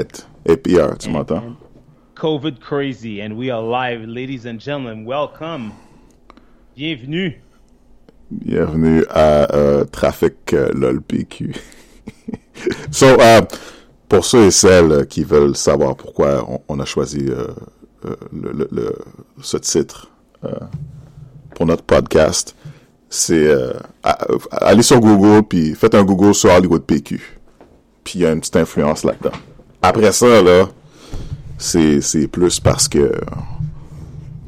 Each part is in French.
Alright. APR, tu m'entends? COVID crazy, and we are live, ladies and gentlemen. Welcome. Bienvenue. Bienvenue à euh, Trafic euh, LOL PQ. so, euh, pour ceux et celles qui veulent savoir pourquoi on, on a choisi euh, le, le, le, ce titre pour notre podcast, c'est allez sur Google puis faites un Google sur Hollywood PQ. Puis il y a une petite influence là-dedans. Après ça, là, c'est, plus parce que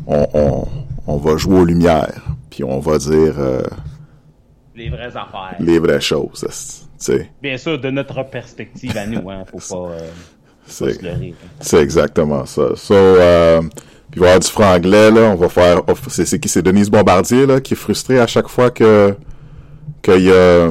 on, on, on va jouer aux lumières, puis on va dire euh, les vraies affaires. Les vraies choses, Bien sûr, de notre perspective à nous, hein, faut pas, euh, c'est, hein. C'est exactement ça. So, euh, puis il va y avoir du franglais, là, on va faire... C'est, c'est qui? C'est Denise Bombardier, là, qui est frustrée à chaque fois que... qu'il y a...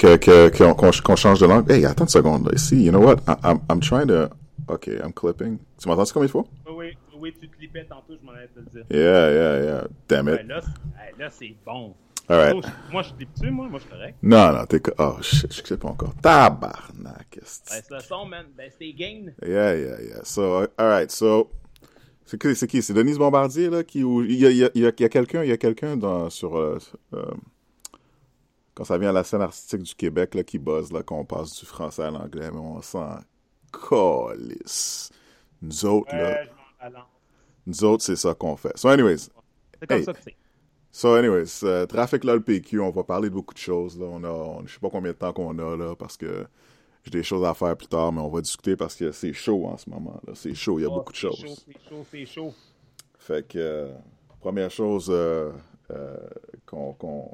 Que, qu'on, qu'on- qu'on change de langue. Hey, attends une seconde, là. Ici, you know what? I, I'm, I'm trying to... OK, I'm clipping. Tu m'entends comme il faut? Oui, oui, tu clippais tantôt, je m'en allais te le dire. Yeah, yeah, yeah. Damn it. Ouais, là, c'est- hey, là, c'est bon. All right. Oh, je- moi, je clippe dessus, moi, moi, je suis correct. Non, non, t'es... Oh, shit, je sais pas encore. Tabarnak. Ben, c'est le son, man. Ben, c'était gain. Yeah, yeah, yeah. So, uh, all right. So, c'est qui, c'est qui? C'est Denise Bombardier, là, qui, ou- il y a, il y a, il y a, il y a quelqu'un, il y a quelqu'un dans, sur, euh, euh, quand ça vient à la scène artistique du Québec, là, qui buzz, là, qu'on passe du français à l'anglais, mais on s'en calisse. Nous autres, là, nous autres, c'est ça qu'on fait. So, anyways, C'est comme Hey. ça que c'est. So, anyways, euh, Trafic LOL PQ, on va parler de beaucoup de choses. Là. On a, on- je sais pas combien de temps qu'on a là, parce que j'ai des choses à faire plus tard, mais on va discuter parce que c'est chaud en ce moment. Là. C'est chaud, il y a Oh, beaucoup de c'est choses. chaud, C'est chaud, c'est chaud. Fait que, euh, première chose euh, euh, qu'on qu'on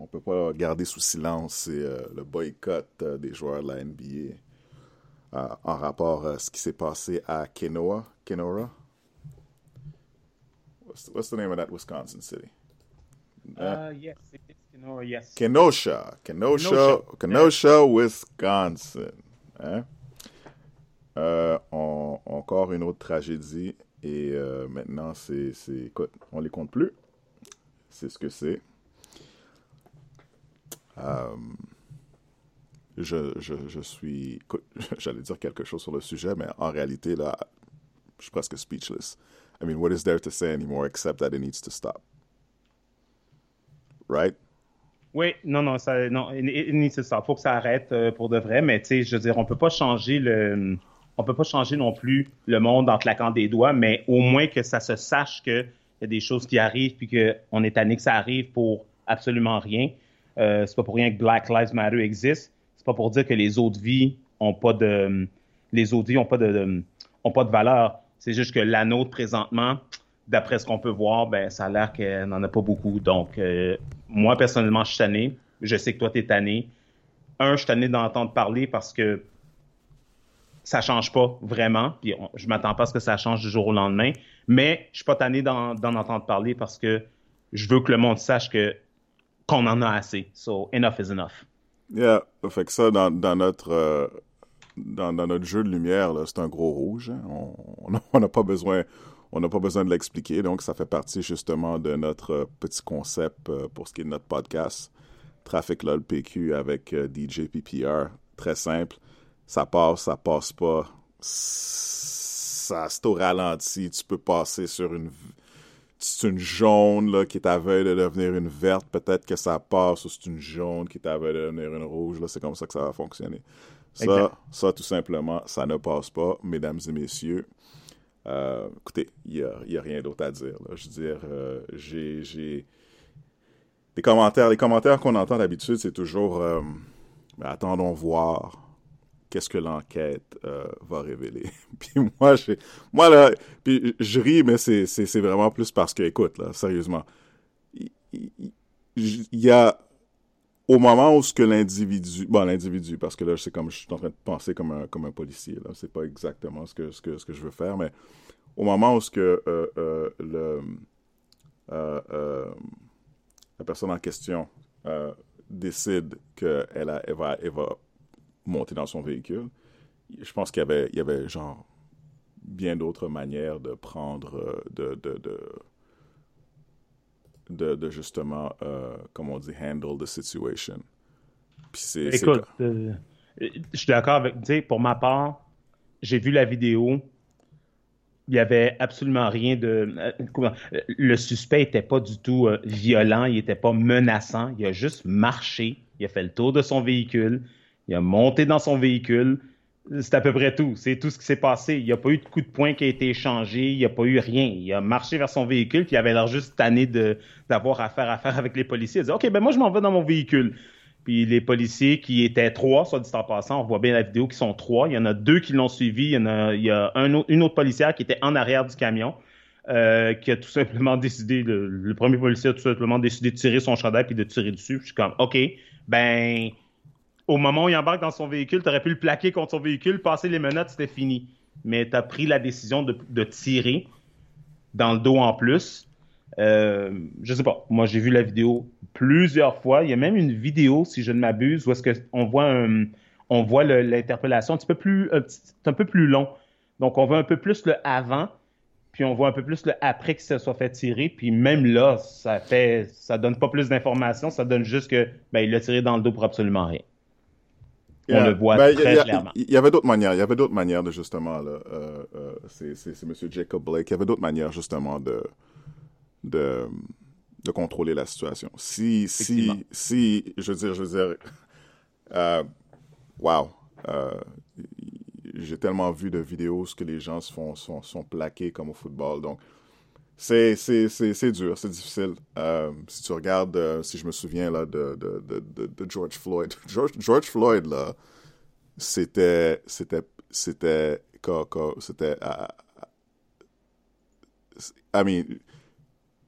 on peut pas garder sous silence, c'est euh, le boycott euh, des joueurs de la NBA euh, en rapport à ce qui s'est passé à Kenoa. Kenora? What's, what's the name of that Wisconsin city? Uh, yes, it's, you know, yes. Kenosha. Kenosha, Kenosha. Kenosha, Wisconsin. Hein? On- encore une autre tragédie. Et maintenant, c'est, c'est. Écoute, on les compte plus. C'est ce que c'est. Euh, je, je, je suis. J'allais dire quelque chose sur le sujet, mais en réalité, là, je suis presque speechless. I mean, what is there to say anymore except that it needs to stop? Right? Oui, non, non, ça, non, il- il- c'est ça. Faut que ça arrête euh, pour de vrai, mais tu sais, je veux dire, on peut pas changer le, on peut pas changer non plus le monde en claquant des doigts, mais au moins que ça se sache que y a des choses qui arrivent puis que on est tanné que ça arrive pour absolument rien. Euh, c'est pas pour rien que Black Lives Matter existe. C'est pas pour dire que les autres vies ont pas de, les autres vies ont pas de, ont pas de valeur. C'est juste que la nôtre présentement, d'après ce qu'on peut voir, ben ça a l'air qu'elle n'en a pas beaucoup. Donc euh, moi personnellement, je suis tanné. Je sais que toi t'es tanné. Un, je suis tanné d'entendre parler parce que ça change pas vraiment. Puis on- je m'attends pas à ce que ça change du jour au lendemain. Mais je suis pas tanné d'en entendre parler parce que je veux que le monde sache que qu'on en a assez. So enough is enough. Yeah, fait que ça, dans, notre euh, dans, notre jeu de lumière, c'est un gros rouge. hein. On n'a pas besoin on n'a pas besoin de l'expliquer. Donc, ça fait partie justement de notre euh, petit concept euh, pour ce qui est de notre podcast. Trafic LOL PQ avec DJ PPR. Très simple. Ça passe, ça passe pas. Ça, c'est au ralenti. Tu peux passer sur une c'est une jaune là, qui est à veille de devenir une verte, peut-être que ça passe, ou c'est une jaune qui est à veille de devenir une rouge. Là, c'est comme ça que ça va fonctionner. Ça, Exact. ça tout simplement, ça ne passe pas, mesdames et messieurs. Euh, écoutez, il n'y a, y a rien d'autre à dire. là. Je veux dire, euh, j'ai, j'ai... Les commentaires, les commentaires qu'on entend d'habitude, c'est toujours euh, Ben, attendons voir qu'est-ce que l'enquête euh, va révéler. puis moi, moi là, puis je ris, mais c'est, vraiment plus parce que, écoute, là, sérieusement, il, y a au moment où ce que l'individu, bon l'individu, parce que là c'est comme je suis en train de penser comme un comme un policier là, c'est pas exactement ce que ce que ce que je veux faire, mais au moment où ce que euh, euh, la personne en question décide qu'elle elle va elle va monter dans son véhicule, je pense qu'il y avait il y avait genre bien d'autres manières de prendre euh, de de, de de, de justement, euh, comme on dit, handle the situation. Puis Écoute, euh, je suis d'accord avec, tu sais, pour ma part, j'ai vu la vidéo, il y avait absolument rien de. Euh, le suspect était pas du tout euh, violent, il était pas menaçant. Il a juste marché, il a fait le tour de son véhicule, il a monté dans son véhicule. C'est à peu près tout. C'est tout ce qui s'est passé. Il n'y a pas eu de coup de poing qui a été échangé. Il n'y a pas eu rien. Il a marché vers son véhicule, puis il avait l'air juste tanné d'avoir affaire à faire avec les policiers. Il a dit OK, ben moi, je m'en vais dans mon véhicule. Puis les policiers qui étaient trois, soit dit en passant, on voit bien la vidéo qui sont trois. Il y en a deux qui l'ont suivi. Il y a, une autre policière qui était en arrière du camion. Euh, qui a tout simplement décidé, le, premier policier a tout simplement décidé de tirer son chandail puis de tirer dessus. je suis comme, OK, ben, au moment où il embarque dans son véhicule, tu aurais pu le plaquer contre son véhicule, passer les menottes, c'était fini. Mais tu as pris la décision de, tirer dans le dos en plus. Euh, je sais pas. Moi, j'ai vu la vidéo plusieurs fois. Il y a même une vidéo, si je ne m'abuse, où est-ce qu'on voit voit l'interpellation un peu plus, un, peu plus long. Donc, on voit un peu plus le avant, puis on voit un peu plus le après qu'il se soit fait tirer. Puis même là, ça fait, ça donne pas plus d'informations, ça donne juste que, ben, il l'a tiré dans le dos pour absolument rien. On le voit ben, très clairement. Il y avait d'autres manières. Il y avait d'autres manières de justement là. Euh, euh, c'est M. Jacob Blake. Il y avait d'autres manières justement de de de contrôler la situation. Si, si, si, je veux dire, je veux dire, euh, wow, euh, j'ai tellement vu de vidéos ce que les gens se font, sont, sont plaqués comme au football, donc c'est, c'est, c'est, c'est dur, c'est difficile. Euh, si tu regardes, euh, si je me souviens là de, de, de, de George Floyd, George, George, Floyd là, c'était, c'était, c'était, c'était, I mean,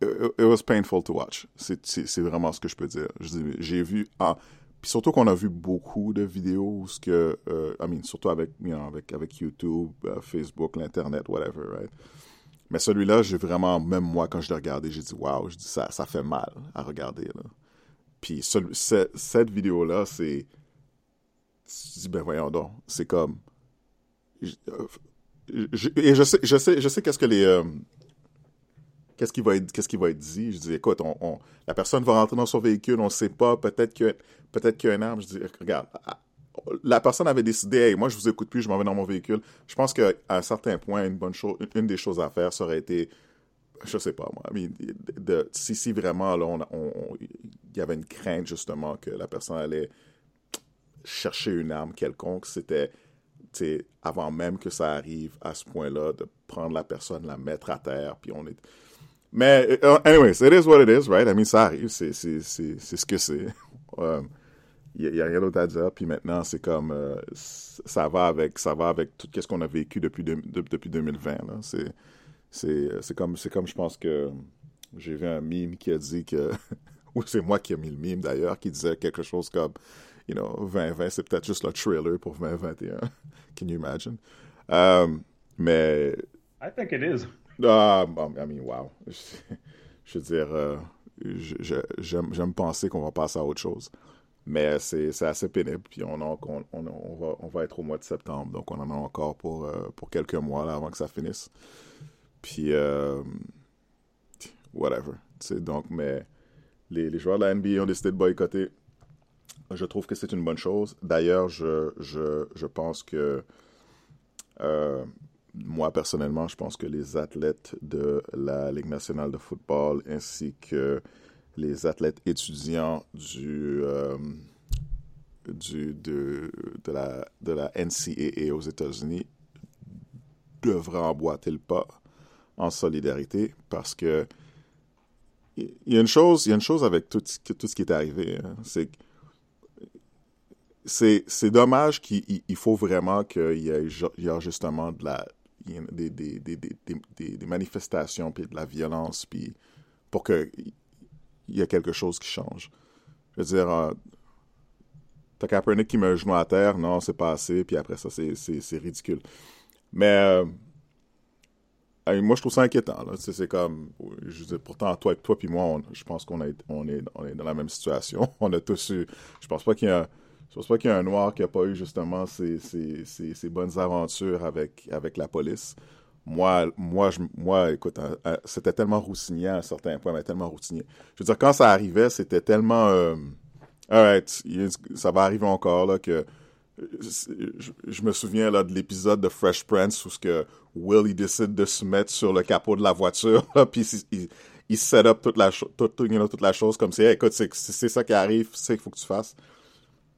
it was painful to watch. C'est vraiment ce que je peux dire. J'ai vu, ah, puis surtout qu'on a vu beaucoup de vidéos, ce que, euh, I mean, surtout avec, you know, avec, avec YouTube, Facebook, l'Internet, whatever, right? Mais celui-là, j'ai vraiment, même moi, quand je l'ai regardé, j'ai dit, je dis, ça, ça fait mal à regarder. Puis cette vidéo-là, c'est, tu dis, ben voyons donc, c'est comme, euh, et je sais, je sais, je sais qu'est-ce que les, qu'est-ce qui va être, qui va être dit? Je dis, écoute, on, la personne va rentrer dans son véhicule, on ne sait pas, peut-être qu'il y a une arme. Je dis, regarde, la personne avait décidé, moi, je vous écoute plus, je m'en vais dans mon véhicule. Je pense qu'à un certain point, une bonne chose, une des choses à faire, ça aurait été, je sais pas moi, de, si, vraiment, là, il y avait une crainte, justement, que la personne allait chercher une arme quelconque, c'était, avant même que ça arrive à ce point-là, de prendre la personne, la mettre à terre, puis on est mais, uh, anyways, it is what it is, right? I mean, ça arrive, c'est, ce que c'est. Il n'y a, rien d'autre à dire. Puis maintenant, c'est comme, euh, ça va avec, ça va avec tout ce qu'on a vécu depuis, depuis 2020. Là. C'est, comme, c'est comme, je pense que j'ai vu un mime qui a dit que, ou c'est moi qui ai mis le mime d'ailleurs, qui disait quelque chose comme, you know, 2020, c'est peut-être juste le trailer pour 2021. Can you imagine? Um, mais. I think it is. Ah, I mean, wow. Je, veux dire, euh, j'aime penser qu'on va passer à autre chose. Mais c'est assez pénible. Puis on, on, on, va, on va être au mois de septembre. Donc on en a encore pour, euh, pour quelques mois là, avant que ça finisse. Puis, euh, whatever. Donc, mais les, les, joueurs de la NBA ont décidé de boycotter. Je trouve que c'est une bonne chose. D'ailleurs, je, je, je, pense que moi, personnellement, je pense que les athlètes de la Ligue nationale de football ainsi que les athlètes étudiants du, euh, du, de, de, la, de la NCAA aux États-Unis devraient emboîter le pas en solidarité parce que il y a une chose, il y a une chose avec tout, ce qui est arrivé, hein. c'est c'est dommage qu'il faut vraiment qu'il y ait justement de la, des, des, des, des, manifestations, puis de la violence, puis pour qu'il y ait quelque chose qui change. Je veux dire, euh, t'as Kaepernick qui met un genou à terre, non, c'est pas assez, puis après ça, c'est ridicule. Mais euh, moi, je trouve ça inquiétant. C'est comme, je pourtant, toi, toi puis moi, je pense qu'on est, on est, on est dans la même situation. on a tous eu, je pense pas qu'il y a pense pas qu'il y a un noir qui a pas eu justement ces, bonnes aventures avec, avec la police. Moi, moi, je, moi écoute, hein, hein, c'était tellement routinier à un certain point, mais tellement routinier. Je veux dire, quand ça arrivait, c'était tellement... Euh, ça va arriver encore, là, que je, me souviens là de l'épisode de Fresh Prince où ce que Will il décide de se mettre sur le capot de la voiture puis il, il, set up toute la toute, toute la chose comme c'est écoute c'est ça qui arrive c'est qu'il faut que tu fasses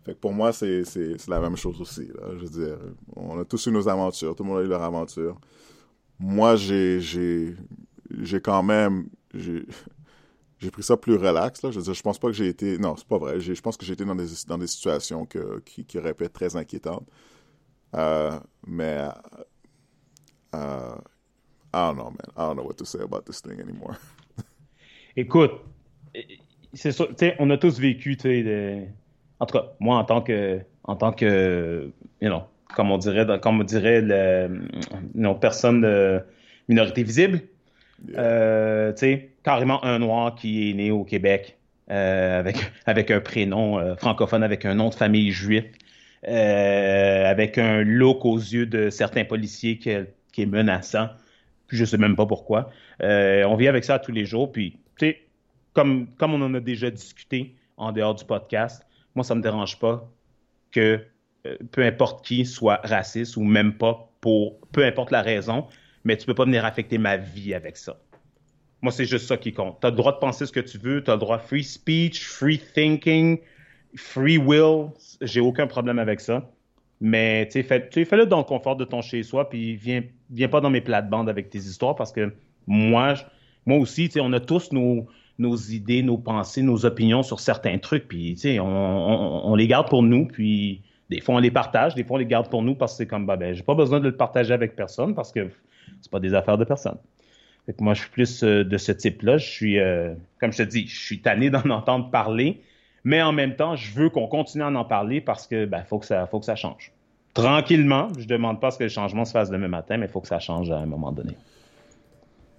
fait que pour moi c'est c'est la même chose aussi là je veux dire on a tous eu nos aventures tout le monde a eu leur aventure moi j'ai quand même j'ai pris ça plus relax. Je veux je pense pas que j'ai été. Non, c'est pas vrai. Je pense que j'ai été dans des, dans des situations que, qui, qui auraient pu être très inquiétantes. Euh, mais. Euh, I don't know, man. I don't know what to say about this thing anymore. Écoute, c'est on a tous vécu, tu sais, en tout cas, moi en tant que, en tant que, you know, comme on dirait, comme on dirait, le, une personne de minorité visible, euh, tu sais, carrément un noir qui est né au Québec euh, avec, avec un prénom euh, francophone, avec un nom de famille juif, avec un look aux yeux de certains policiers qui, qui est menaçant. Puis je sais même pas pourquoi. on vit avec ça tous les jours. Puis, tu sais, comme, comme on en a déjà discuté en dehors du podcast, moi, ça me dérange pas que peu importe qui soit raciste ou même pas pour peu importe la raison, mais tu peux pas venir affecter ma vie avec ça. Moi, c'est juste ça qui compte. Tu as le droit de penser ce que tu veux, tu as le droit free speech, free thinking, free will. J'ai aucun problème avec ça. Mais tu fais, fais-le dans le confort de ton chez-soi, puis viens, viens pas dans mes plates-bandes avec tes histoires parce que moi, moi aussi, on a tous nos, nos idées, nos pensées, nos opinions sur certains trucs, puis on, on, on les garde pour nous, puis des fois on les partage, des fois on les garde pour nous parce que c'est comme, bah, ben, j'ai pas besoin de le partager avec personne parce que c'est pas des affaires de personne. moi, je suis plus euh, de ce type-là. Je suis, euh, comme je te dis, je suis tanné d'en entendre parler, mais en même temps, je veux qu'on continue à en parler parce que ben, faut que ça, faut que ça change. Tranquillement, je demande pas ce que le changement se fasse demain matin, mais il faut que ça change à un moment donné.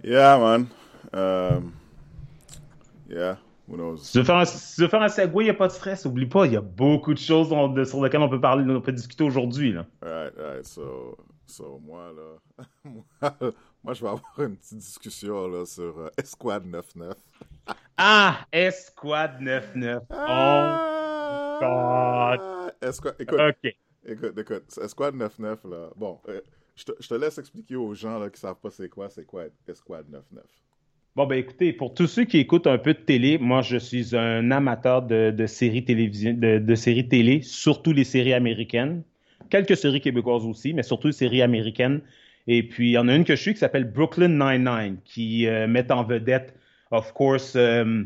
Yeah, man. Um, yeah. Si tu veux faire un, si faire un segway, il n'y a pas de stress. Oublie pas, il y a beaucoup de choses sur lesquelles on peut parler, on peut discuter aujourd'hui. Right, right. So, so moi, là, moi, moi, je vais avoir une petite discussion là, sur euh, Esquad 99. ah, Esquad 99. Oh, God. Esquad, écoute, okay. écoute, écoute, Esquad 99, là, bon, euh, je, te, je, te, laisse expliquer aux gens là, qui savent pas c'est quoi, c'est quoi Esquad 99. Bon, ben écoutez, pour tous ceux qui écoutent un peu de télé, moi, je suis un amateur de, séries télévision, de, séries télé, surtout les séries américaines. Quelques séries québécoises aussi, mais surtout les séries américaines. Et puis, il y en a une que je suis qui s'appelle Brooklyn Nine-Nine, qui euh, met en vedette, of course, euh,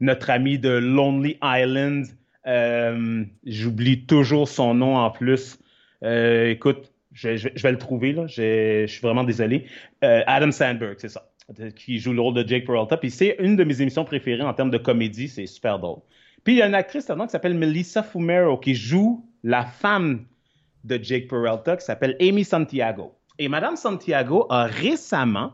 notre ami de Lonely Island. Euh, J'oublie toujours son nom en plus. Écoute, je, je, je, vais le trouver, là. Je, suis vraiment désolé. Adam Sandberg, c'est ça qui joue le rôle de Jake Peralta. Puis c'est une de mes émissions préférées en termes de comédie, c'est super drôle. Puis il y a une actrice qui s'appelle Melissa Fumero qui joue la femme de Jake Peralta qui s'appelle Amy Santiago. Et Madame Santiago a récemment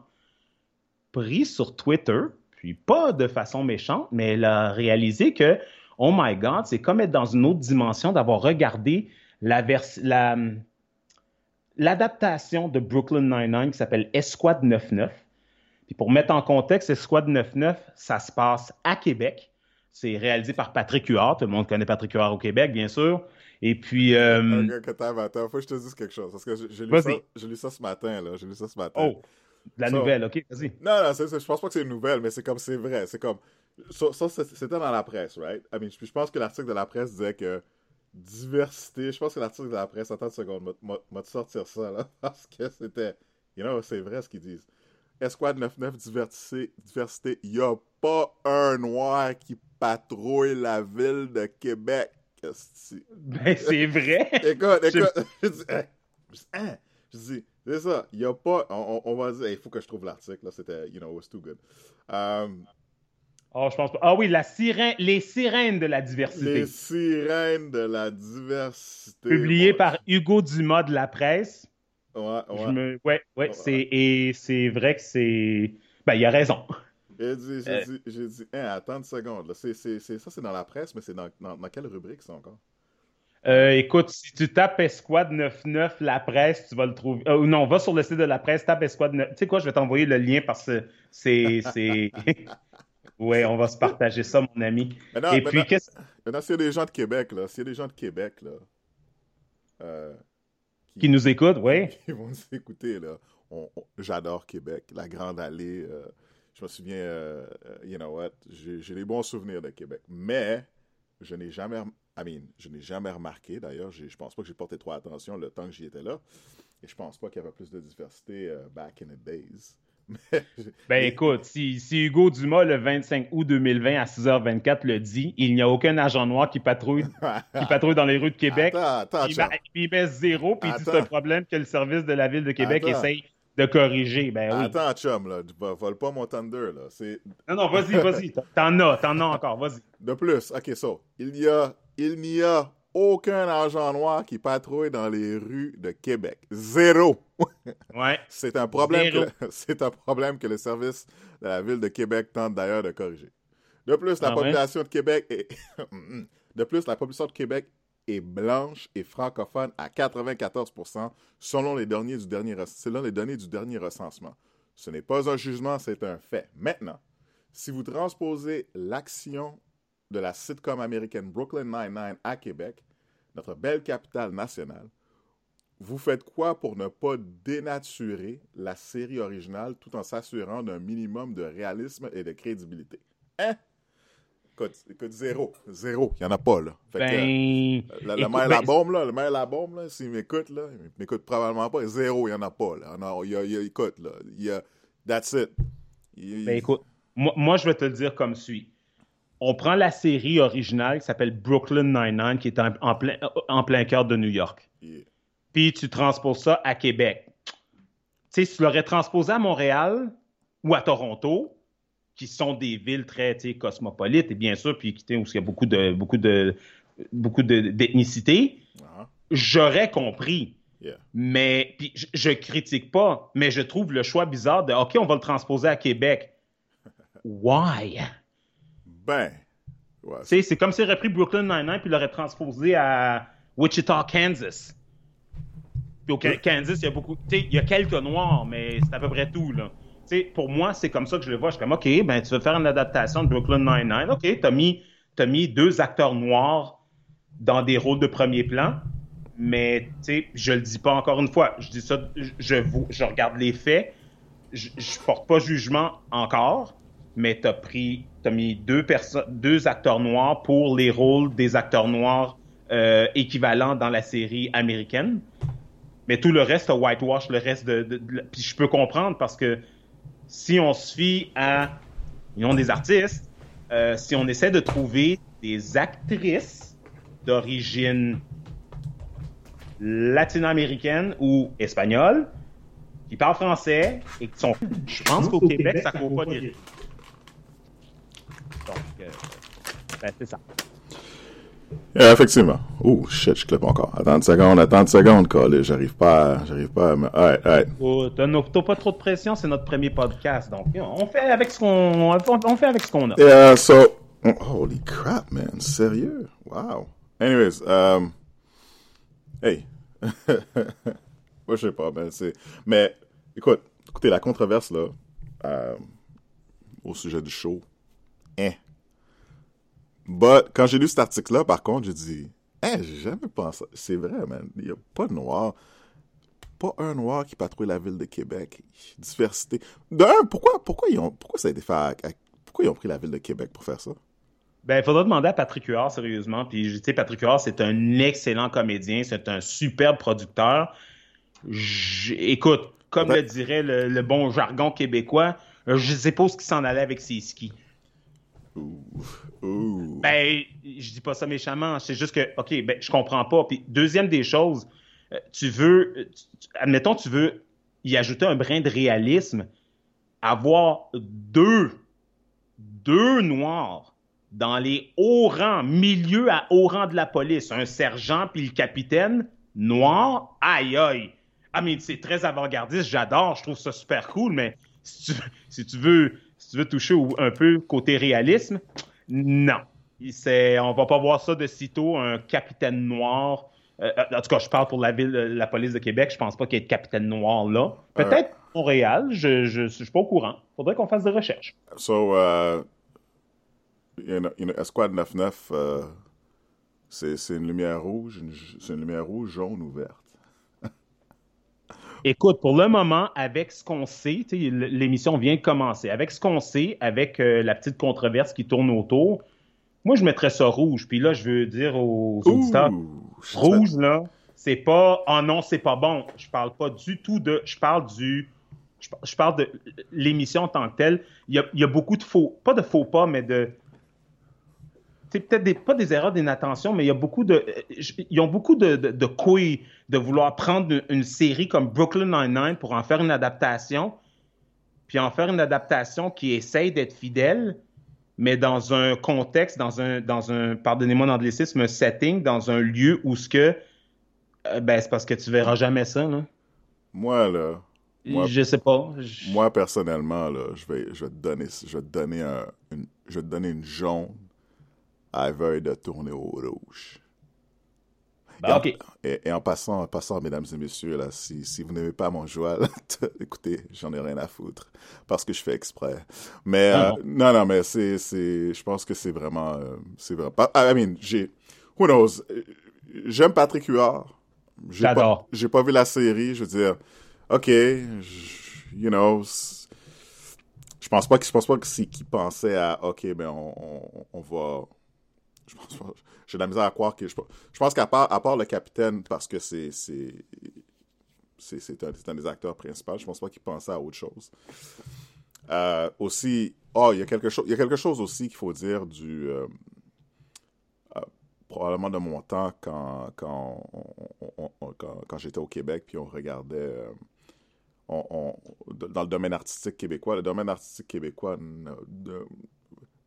pris sur Twitter, puis pas de façon méchante, mais elle a réalisé que, oh my God, c'est comme être dans une autre dimension d'avoir regardé la, la l'adaptation de Brooklyn Nine-Nine qui s'appelle Esquad 99 pour mettre en contexte, Squad 99, ça se passe à Québec. C'est réalisé par Patrick Huard. Tout le monde connaît Patrick Huard au Québec, bien sûr. Et puis. Euh... Attends, attends, faut que je te dise quelque chose. Parce que j'ai lu, ça, lu ça ce matin, là. J'ai lu ça ce matin. Oh! De la nouvelle, OK, vas-y. Non, non, je pense pas que c'est une nouvelle, mais c'est comme, c'est vrai. C'est comme. Ça, c'était dans la presse, right? I mean, je, pense que l'article de la presse disait que diversité. Je pense que l'article de la presse, attends une seconde, m'a sortir ça, là. Parce que c'était. You know, c'est vrai ce qu'ils disent. Esquad 99 diversité, diversité. Il n'y a pas un noir qui patrouille la ville de Québec. Ben, c'est vrai. écoute, écoute. Je dis, hein? hein? Je dis, c'est ça. Il n'y a pas. On, va dire, il faut que je trouve l'article. C'était, you know, it was too good. Um, oh, je pense pas. Ah oui, la sirène, les sirènes de la diversité. Les sirènes de la diversité. Publié par Hugo Dumas de la presse. Ouais, ouais. ouais, ouais, c'est, et c'est vrai que c'est. Ben, il a raison. J'ai dit, j'ai dit, j'ai dit hein, attends une seconde. Là. C'est, c'est, ça, c'est dans la presse, mais c'est dans, dans, quelle rubrique, ça, encore? Euh, écoute, si tu tapes Esquad 99, la presse, tu vas le trouver. Euh, non, va sur le site de la presse, tape Esquad 9. Tu sais quoi, je vais t'envoyer le lien parce que c'est. c'est... ouais, on va se partager ça, mon ami. Maintenant, Et puis, qu'est-ce. Maintenant, s'il y a des gens de Québec, là, s'il y a des gens de Québec, là, euh, qui, nous écoutent, oui. Qui vont nous écouter, là. J'adore Québec, la Grande Allée. Euh, je me souviens, euh, you know what, j'ai des bons souvenirs de Québec. Mais je n'ai jamais, I mean, je n'ai jamais remarqué, d'ailleurs, je pense pas que j'ai porté trop attention le temps que j'y étais là. Et je pense pas qu'il y avait plus de diversité back in the days. ben écoute, si, Hugo Dumas, le 25 août 2020 à 6h24, le dit, il n'y a aucun agent noir qui patrouille, qui patrouille dans les rues de Québec. Attends, il, il, met zéro, puis il dit c'est un problème que le service de la ville de Québec essaye de corriger. Ben, oui. Attends, chum, là, vole pas mon Thunder. Là. Non, non, vas-y, vas-y. T'en as, t'en as encore, vas-y. De plus, ok, ça. il y a, il n'y a aucun agent noir qui patrouille dans les rues de Québec. Zéro. Ouais. c'est un problème. Que, c'est un problème que le service de la ville de Québec tente d'ailleurs de corriger. De plus, la ah population de Québec est de plus la population de Québec est blanche et francophone à 94% selon les derniers du dernier selon les données du dernier recensement. Ce n'est pas un jugement, c'est un fait. Maintenant, si vous transposez l'action de la sitcom américaine Brooklyn Nine-Nine à Québec, notre belle capitale nationale, vous faites quoi pour ne pas dénaturer la série originale tout en s'assurant d'un minimum de réalisme et de crédibilité? Hein? Écoute, zéro. Zéro. Il n'y en a pas, là. ben, que, euh, le, maire la bombe, là, le maire la bombe, là, s'il m'écoute, là, il m'écoute probablement pas. Zéro, il n'y en a pas, là. Non, il y a, il y a, écoute, là. Il y a, that's it. ben, écoute, moi, moi, je vais te le dire comme suit on prend la série originale qui s'appelle Brooklyn Nine-Nine, qui est en, plein, en plein cœur de New York. Puis tu transposes ça à Québec. Tu sais, si tu l'aurais transposé à Montréal ou à Toronto, qui sont des villes très cosmopolites, et bien sûr, puis où il y a beaucoup de beaucoup de beaucoup d'ethnicité, uh-huh. j'aurais compris. Mais puis je, je critique pas, mais je trouve le choix bizarre de OK, on va le transposer à Québec. Why? Ben. C'est comme s'il aurait pris Brooklyn Nine-Nine puis l'aurait transposé à Wichita, Kansas. Puis au Kansas, il y a beaucoup. Il y a quelques noirs, mais c'est à peu près tout. Là. pour moi, c'est comme ça que je le vois. Je suis comme, OK, ben, tu veux faire une adaptation de Brooklyn Nine-Nine? OK, tu as mis, as mis deux acteurs noirs dans des rôles de premier plan. Mais, tu sais, je le dis pas encore une fois. Je dis ça, je, je regarde les faits. Je, je porte pas jugement encore mais tu as pris, as mis deux, deux acteurs noirs pour les rôles des acteurs noirs euh, équivalents dans la série américaine. Mais tout le reste, as whitewash le reste de, Puis je peux comprendre parce que si on se fie à, ont des artistes, euh, si on essaie de trouver des actrices d'origine latino-américaine ou espagnole qui parlent français et qui sont. Je pense qu'au Québec, ça court pas des donc, euh, ben, c'est ça. effectivement. Oh, shit, je clip encore. Attends une seconde, attends une seconde, collé. J'arrive pas, j'arrive pas à me... Alright, alright. Oh, t'as pas trop de pression, c'est notre premier podcast. Donc, on fait avec ce qu'on, on fait avec ce qu'on a. Yeah, so, holy crap, man. Sérieux? Wow. Anyways, um, hey. Moi, je sais pas, mais c'est, mais, écoute, écoutez, la controverse, là, euh, au sujet du show, hein. But, quand j'ai lu cet article-là, par contre, j'ai dit, hein, j'ai jamais pensé. C'est vrai, man. Il n'y a pas de noir. Pas un noir qui patrouille la ville de Québec. Diversité. D'un, pourquoi, pourquoi, ils ont, pourquoi ça a été fait pourquoi ils ont pris la ville de Québec pour faire ça? Ben, il faudra demander à Patrick Huard, sérieusement. Puis, tu sais, Patrick Huard, c'est un excellent comédien, c'est un superbe producteur. écoute, comme le dirait le, le, bon jargon québécois, je sais pas ce qui s'en allait avec ses skis. Ouh. Ben, je dis pas ça méchamment. C'est juste que, OK, ben, je comprends pas. Puis, deuxième des choses, euh, tu veux, admettons, tu veux y ajouter un brin de réalisme, avoir deux, deux noirs dans les hauts rangs, milieu à haut rang de la police, un sergent puis le capitaine, noir, aïe aïe. Ah, mais c'est très avant-gardiste, j'adore, je trouve ça super cool, mais si tu veux toucher un peu côté réalisme, non. C'est, on va pas voir ça de sitôt, un capitaine noir. Euh, en tout cas, je parle pour la ville, la police de Québec. Je pense pas qu'il y ait de capitaine noir là. Peut-être Montréal. Je, je, suis pas au courant. Faudrait qu'on fasse des recherches. So, uh, you know, Esquad 99, uh, C'est une lumière rouge, c'est une lumière rouge, jaune ou verte. Écoute, pour le moment, avec ce qu'on sait, l'émission vient de commencer. Avec ce qu'on sait, avec euh, la petite controverse qui tourne autour, moi, je mettrais ça rouge. Puis là, je veux dire aux auditeurs, rouge, là, c'est pas, oh non, c'est pas bon. Je parle pas du tout de, je parle du, je, parle de l'émission en tant que telle. Il y a, il y a beaucoup de faux, pas de faux pas, mais de, c'est peut-être pas des erreurs d'inattention, mais il y a beaucoup de, ils ont beaucoup de, de, de couilles de vouloir prendre une, série comme Brooklyn Nine-Nine pour en faire une adaptation, puis en faire une adaptation qui essaye d'être fidèle, mais dans un contexte, dans un, dans un pardonnez-moi l'anglicisme, un setting, dans un lieu où ce que, euh, ben c'est parce que tu verras jamais ça, là. Moi, là. Moi, je sais pas. Moi, personnellement, là, je vais, je vais te donner, je vais te donner un, une, je vais te donner une jaune veille de tourner au rouge. Bah, et, en, passant, en passant, mesdames et messieurs, là, si, si vous n'aimez pas mon joie, écoutez, j'en ai rien à foutre parce que je fais exprès. Mais ah, euh, non. non. mais c'est, c'est, je pense que c'est vraiment, euh, c'est vraiment. I mean, j'ai, who knows, j'aime Patrick Huard. J'adore. j'ai pas vu la série. Je veux dire, ok, you know, je pense pas que je pense pas que c'est qui pensait à, ok, ben on, on, on va j'ai de la misère à croire que. Je, pense qu'à part, à part le capitaine, parce que c'est. C'est, un, des acteurs principaux, je pense pas qu'il pensait à autre chose. Euh, aussi, oh, il y a quelque chose, aussi qu'il faut dire du. Euh, euh, probablement de mon temps quand, quand, j'étais au Québec, puis on regardait. Dans le domaine artistique québécois, le domaine artistique québécois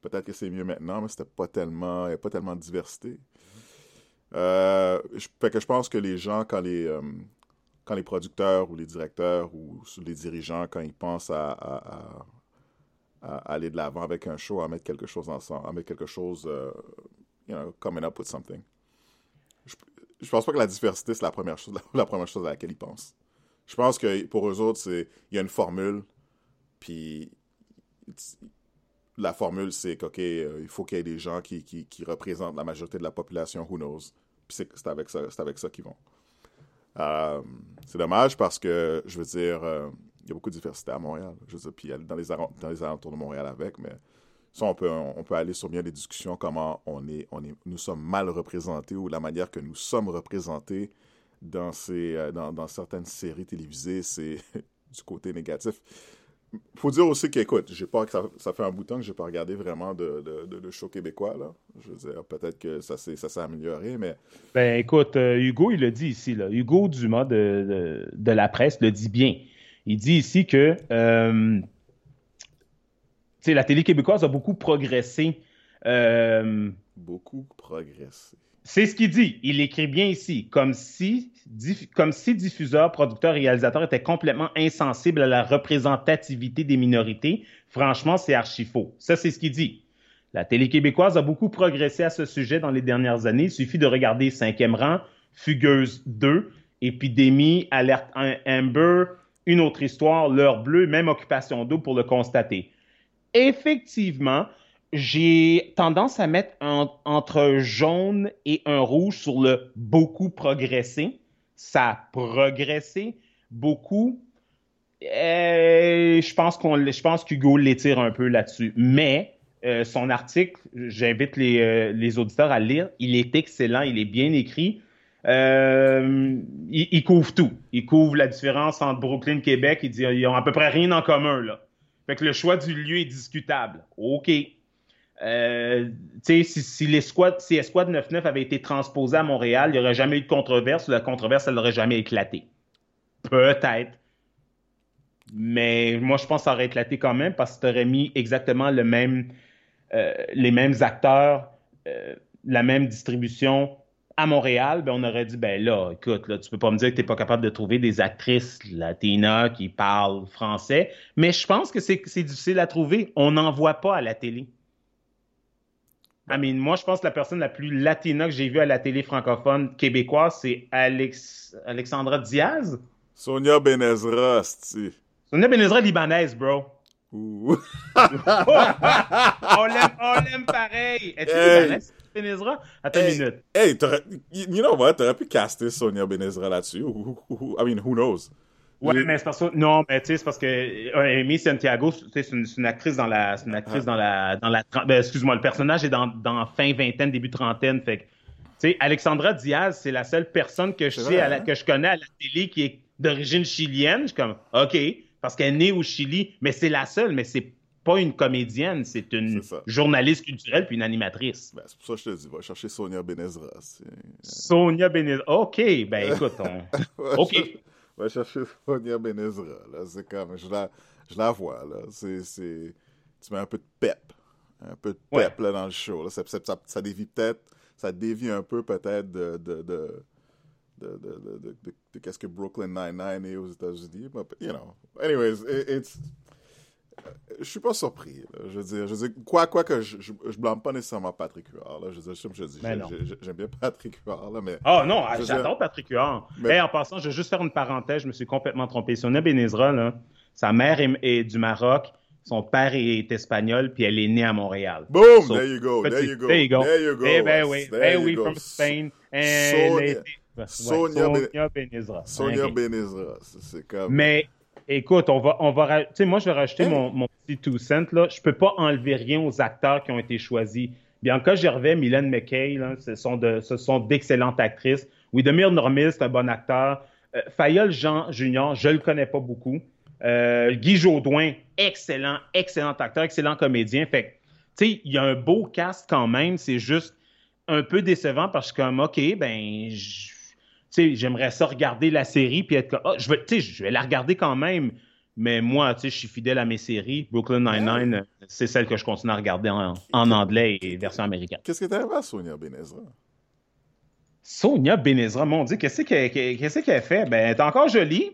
Peut-être que c'est mieux maintenant, mais c'était pas tellement, il n'y a pas tellement de diversité. Euh, je, fait que je pense que les gens, quand les, euh, quand les producteurs ou les directeurs ou les dirigeants, quand ils pensent à, à, aller de l'avant avec un show, à mettre quelque chose ensemble, à mettre quelque chose, euh, you know, coming up with something. Je, je pense pas que la diversité, c'est la première chose, la, première chose à laquelle ils pensent. Je pense que pour eux autres, c'est, il y a une formule, puis la formule, c'est qu'OK, euh, faut qu'il y ait des gens qui, représentent la majorité de la population, who knows? Puis c'est avec ça, ça qu'ils vont. Euh, c'est dommage parce que, je veux dire, euh, il y a beaucoup de diversité à Montréal. Je veux dire, puis dans les, dans les alentours de Montréal avec, mais ça, on peut, aller sur bien des discussions, comment on est, on est, nous sommes mal représentés ou la manière que nous sommes représentés dans certaines séries télévisées, c'est du côté négatif faut dire aussi qu'écoute, j'ai pas que ça, fait un bout de temps que j'ai pas regardé vraiment de, de, show québécois là. Je veux dire, peut-être que ça s'est ça s'est amélioré, mais. Ben écoute, euh, Hugo il le dit ici là. Hugo Dumas de, de, la presse le dit bien. Il dit ici que euh, la télé québécoise a beaucoup progressé. Euh, beaucoup progressé. C'est ce qu'il dit. Il écrit bien ici, comme si, comme si diffuseurs, producteurs, réalisateurs étaient complètement insensibles à la représentativité des minorités. Franchement, c'est archi faux. Ça, c'est ce qu'il dit. La télé québécoise a beaucoup progressé à ce sujet dans les dernières années. Il suffit de regarder Cinquième rang, Fugueuse 2, Épidémie, Alerte Amber, Une autre histoire, L'heure bleue, même Occupation d'eau pour le constater. Effectivement, j'ai tendance à mettre entre un jaune et un rouge sur le beaucoup progressé. Ça a progressé beaucoup. Euh, je pense qu'on, je pense qu'Hugo l'étire un peu là-dessus. Mais euh, son article, j'invite les, euh, les, auditeurs à le lire. Il est excellent, il est bien écrit. Il, il, couvre tout. Il couvre la différence entre Brooklyn et Québec. Il dit ils ont à peu près rien en commun là. Fait que le choix du lieu est discutable. OK. Euh, si, si, les squads, si Esquad 99 avait été transposé à Montréal, il n'y aurait jamais eu de controverse, la controverse, elle n'aurait jamais éclaté. Peut-être. Mais moi, je pense que ça aurait éclaté quand même parce que tu aurais mis exactement le même, euh, les mêmes acteurs, euh, la même distribution à Montréal. Ben, on aurait dit, ben là, écoute, là, tu peux pas me dire que tu n'es pas capable de trouver des actrices latinas qui parlent français. Mais je pense que c'est difficile à trouver. On n'en voit pas à la télé. I mean, moi, je pense que la personne la plus latina que j'ai vue à la télé francophone québécoise, c'est Alex... Alexandra Diaz. Sonia Benezra, c'est. Sonia Benezra libanaise, bro. Ouh. on l'aime pareil. Es-tu libanaise? Benezra? Attends une minute. Hey, you know what? T'aurais pu caster Sonia Benezra là-dessus. I mean, who knows? Ouais, mais c'est parce que non, mais tu sais, c'est parce que euh, Amy Santiago, c'est une, une, actrice dans la, une actrice ah. dans la, dans la, ben, excuse-moi, le personnage est dans, dans fin vingtaine, début trentaine, fait que, tu sais, Alexandra Diaz, c'est la seule personne que je sais, à la, hein? que je connais à la télé qui est d'origine chilienne. Je suis comme, ok, parce qu'elle est née au Chili, mais c'est la seule, mais c'est pas une comédienne, c'est une journaliste culturelle puis une animatrice. Ben, c'est pour ça que je te dis, va chercher Sonia Benezra. Sonia Benezra. OK, ben écoute, on... OK va chercher Sonia Benezra. Là, c'est comme, je la, je la vois, là. C'est, c'est, tu mets un peu de pep. Un peu de pep, là, dans le show. Là. Ça, ça, ça, dévie peut-être, ça dévie un peu, peut-être, de, de, de de, de, de, de, qu'est-ce que Brooklyn Nine-Nine est aux États-Unis. You know, anyways, it's, je suis pas surpris. Je veux dire, je veux dire, quoi, quoi que je, je, blâme pas nécessairement Patrick Huard. Là. Je veux dire, je, dis, j'aime bien Patrick Huard, là, mais. Oh non, j'adore Patrick Huard. Mais... en passant, je vais juste faire une parenthèse. Je me suis complètement trompé. Sonia Benezra, là, sa mère est, du Maroc. Son père est espagnol, puis elle est née à Montréal. Boom! there you go, there you go. There you go. There you go. Eh ben oui, eh oui, from Spain. Sonia, Sonia, Benezra. Sonia Benezra, c'est comme... Mais Écoute, on va, on va, tu sais, moi, je vais rajouter mon, mon, petit two cents, là. Je peux pas enlever rien aux acteurs qui ont été choisis. Bianca Gervais, Mylène McKay, là, ce sont de, ce sont d'excellentes actrices. Widemir Normil, c'est un bon acteur. Euh, Fayol Jean Junior, je le connais pas beaucoup. Euh, Guy Jodoin, excellent, excellent acteur, excellent comédien. Fait tu sais, il y a un beau cast quand même. C'est juste un peu décevant parce que comme, OK, ben, j'aimerais ça regarder la série puis être comme, oh, je, vais, je vais la regarder quand même. Mais moi, tu sais, je suis fidèle à mes séries. Brooklyn Nine-Nine, c'est celle que je continue à regarder en, anglais et version américaine. Qu'est-ce que t'as à Sonia Benezra? Sonia Benezra, mon Dieu, qu'est-ce qu'elle fait? Ben, elle est encore jolie.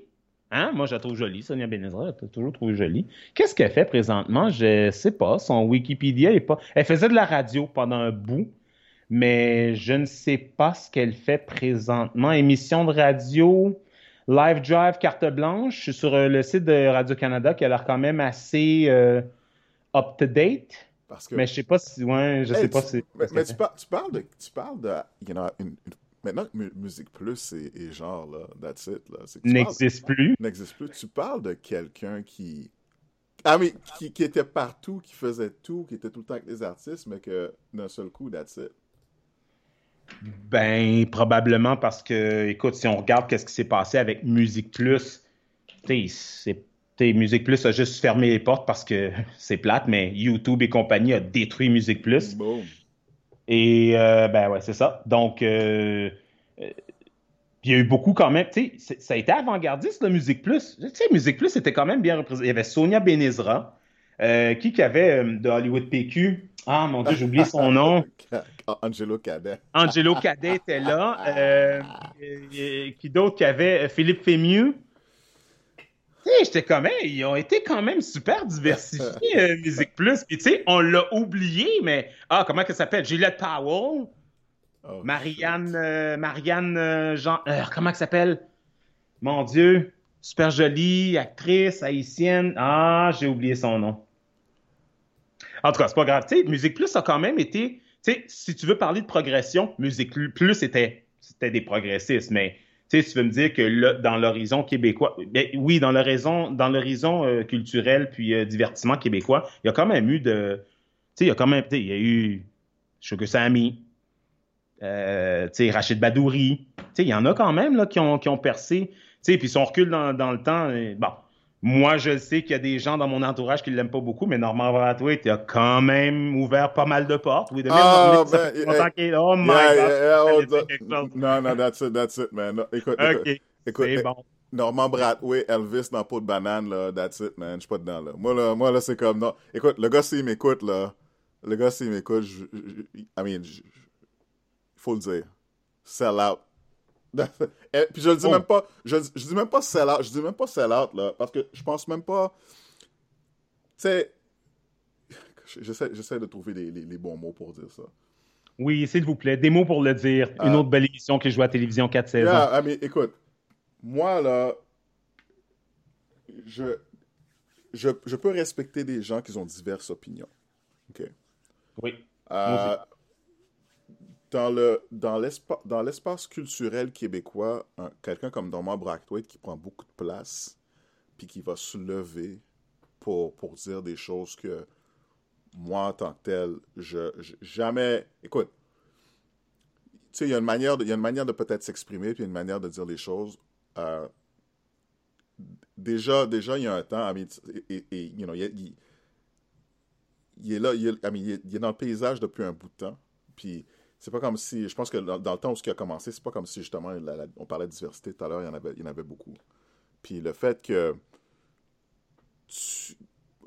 Hein? Moi, je la trouve jolie, Sonia Benezra. Je toujours trouvé jolie. Qu'est-ce qu'elle fait présentement? Je sais pas. Son Wikipédia est pas. Elle faisait de la radio pendant un bout mais je ne sais pas ce qu'elle fait présentement. Émission de radio, live drive, carte blanche. Je suis sur euh, le site de Radio-Canada qui a l'air quand même assez euh, up-to-date. Mais je sais pas si. Ouais, je sais pas si. Mais, tu, parles de. Tu parles de. You know, une, maintenant, Musique Plus et, genre, là, that's it. N'existe plus. N'existe plus. Tu parles de quelqu'un qui. Ah, mais qui, qui, était partout, qui faisait tout, qui était tout le temps avec les artistes, mais que d'un seul coup, that's it. Ben, probablement parce que, écoute, si on regarde qu'est-ce qui s'est passé avec Musique Plus, Musique Plus a juste fermé les portes parce que c'est plate, mais YouTube et compagnie a détruit Musique Plus. Et, euh, ben ouais, c'est ça. Donc, euh, euh, il y a eu beaucoup quand même, tu sais, ça a été avant-gardiste, la Musique Plus. Tu sais, Musique Plus était quand même bien représenté. Il y avait Sonia Benezra, qui, qui avait de Hollywood PQ, ah, mon Dieu, j'ai oublié son nom. Angelo Cadet. Angelo Cadet était là. Euh, qui d'autre qui avait? Philippe Fémieux. J'étais quand même, ils ont été quand même super diversifiés, euh, Musique Plus. Puis tu sais, on l'a oublié, mais, ah, comment elle s'appelle? Juliette Powell. Oh, Marianne, euh, Marianne Jean, comment elle s'appelle? Mon Dieu, super jolie, actrice, haïtienne. Ah, j'ai oublié son nom. En tout cas, c'est pas grave. Musique Plus a quand même été. Si tu veux parler de progression, Musique Plus c'était, c'était des progressistes, mais tu veux me dire que dans l'horizon québécois, ben, oui, dans l'horizon, dans l'horizon euh, culturel puis euh, divertissement québécois, il y a quand même eu de. Tu sais, il y a quand même. Il y a eu Sugar euh, tu sais, Rachid Badouri. Tu sais, il y en a quand même là, qui, ont, qui ont percé. Tu sais, puis si on recule dans, dans le temps, bon, moi, je sais qu'il y a des gens dans mon entourage qui ne l'aiment pas beaucoup, mais Normand Brathwaite a quand même ouvert pas mal de portes. Oui, de oh, man, hey, oh my God. Oh, non, non, that's it, that's it, man. écoute, okay, écoute, écoute bon. Normand Brathwaite, Elvis dans peau de banane, là, that's it, man. Je suis pas dedans, là. Moi, là, moi, là c'est comme, non. Écoute, le gars, s'il m'écoute, là, le gars, s'il m'écoute, je, I mean, il faut le dire. Sell out. Eh, puis je le dis oh. même pas, je, je dis même pas sell out, je dis même pas sell out, là, parce que je pense même pas, tu sais, j'essaie de trouver les, les, bons mots pour dire ça. Oui, s'il vous plaît, des mots pour le dire. Une ah. autre belle émission qui joue à la télévision 4 saisons. Yeah, mais écoute, moi, là, je, je, je, peux respecter des gens qui ont diverses opinions. OK? Oui. Euh, dans le dans l'espace dans l'espace culturel québécois, quelqu'un comme Norman Brathwaite qui prend beaucoup de place, puis qui va se lever pour, pour dire des choses que moi, en tant que tel, je, jamais. Écoute, tu sais, il y a une manière de, il de peut-être s'exprimer, puis une manière de dire les choses. Euh, déjà, déjà, il y a un temps, et, you know, il, il, est là, il est, il, est, dans le paysage depuis un bout de temps. Puis c'est pas comme si, je pense que dans, le temps où ce qui a commencé, c'est pas comme si justement, on parlait de diversité tout à l'heure, il y en avait, il y en avait beaucoup. Puis le fait que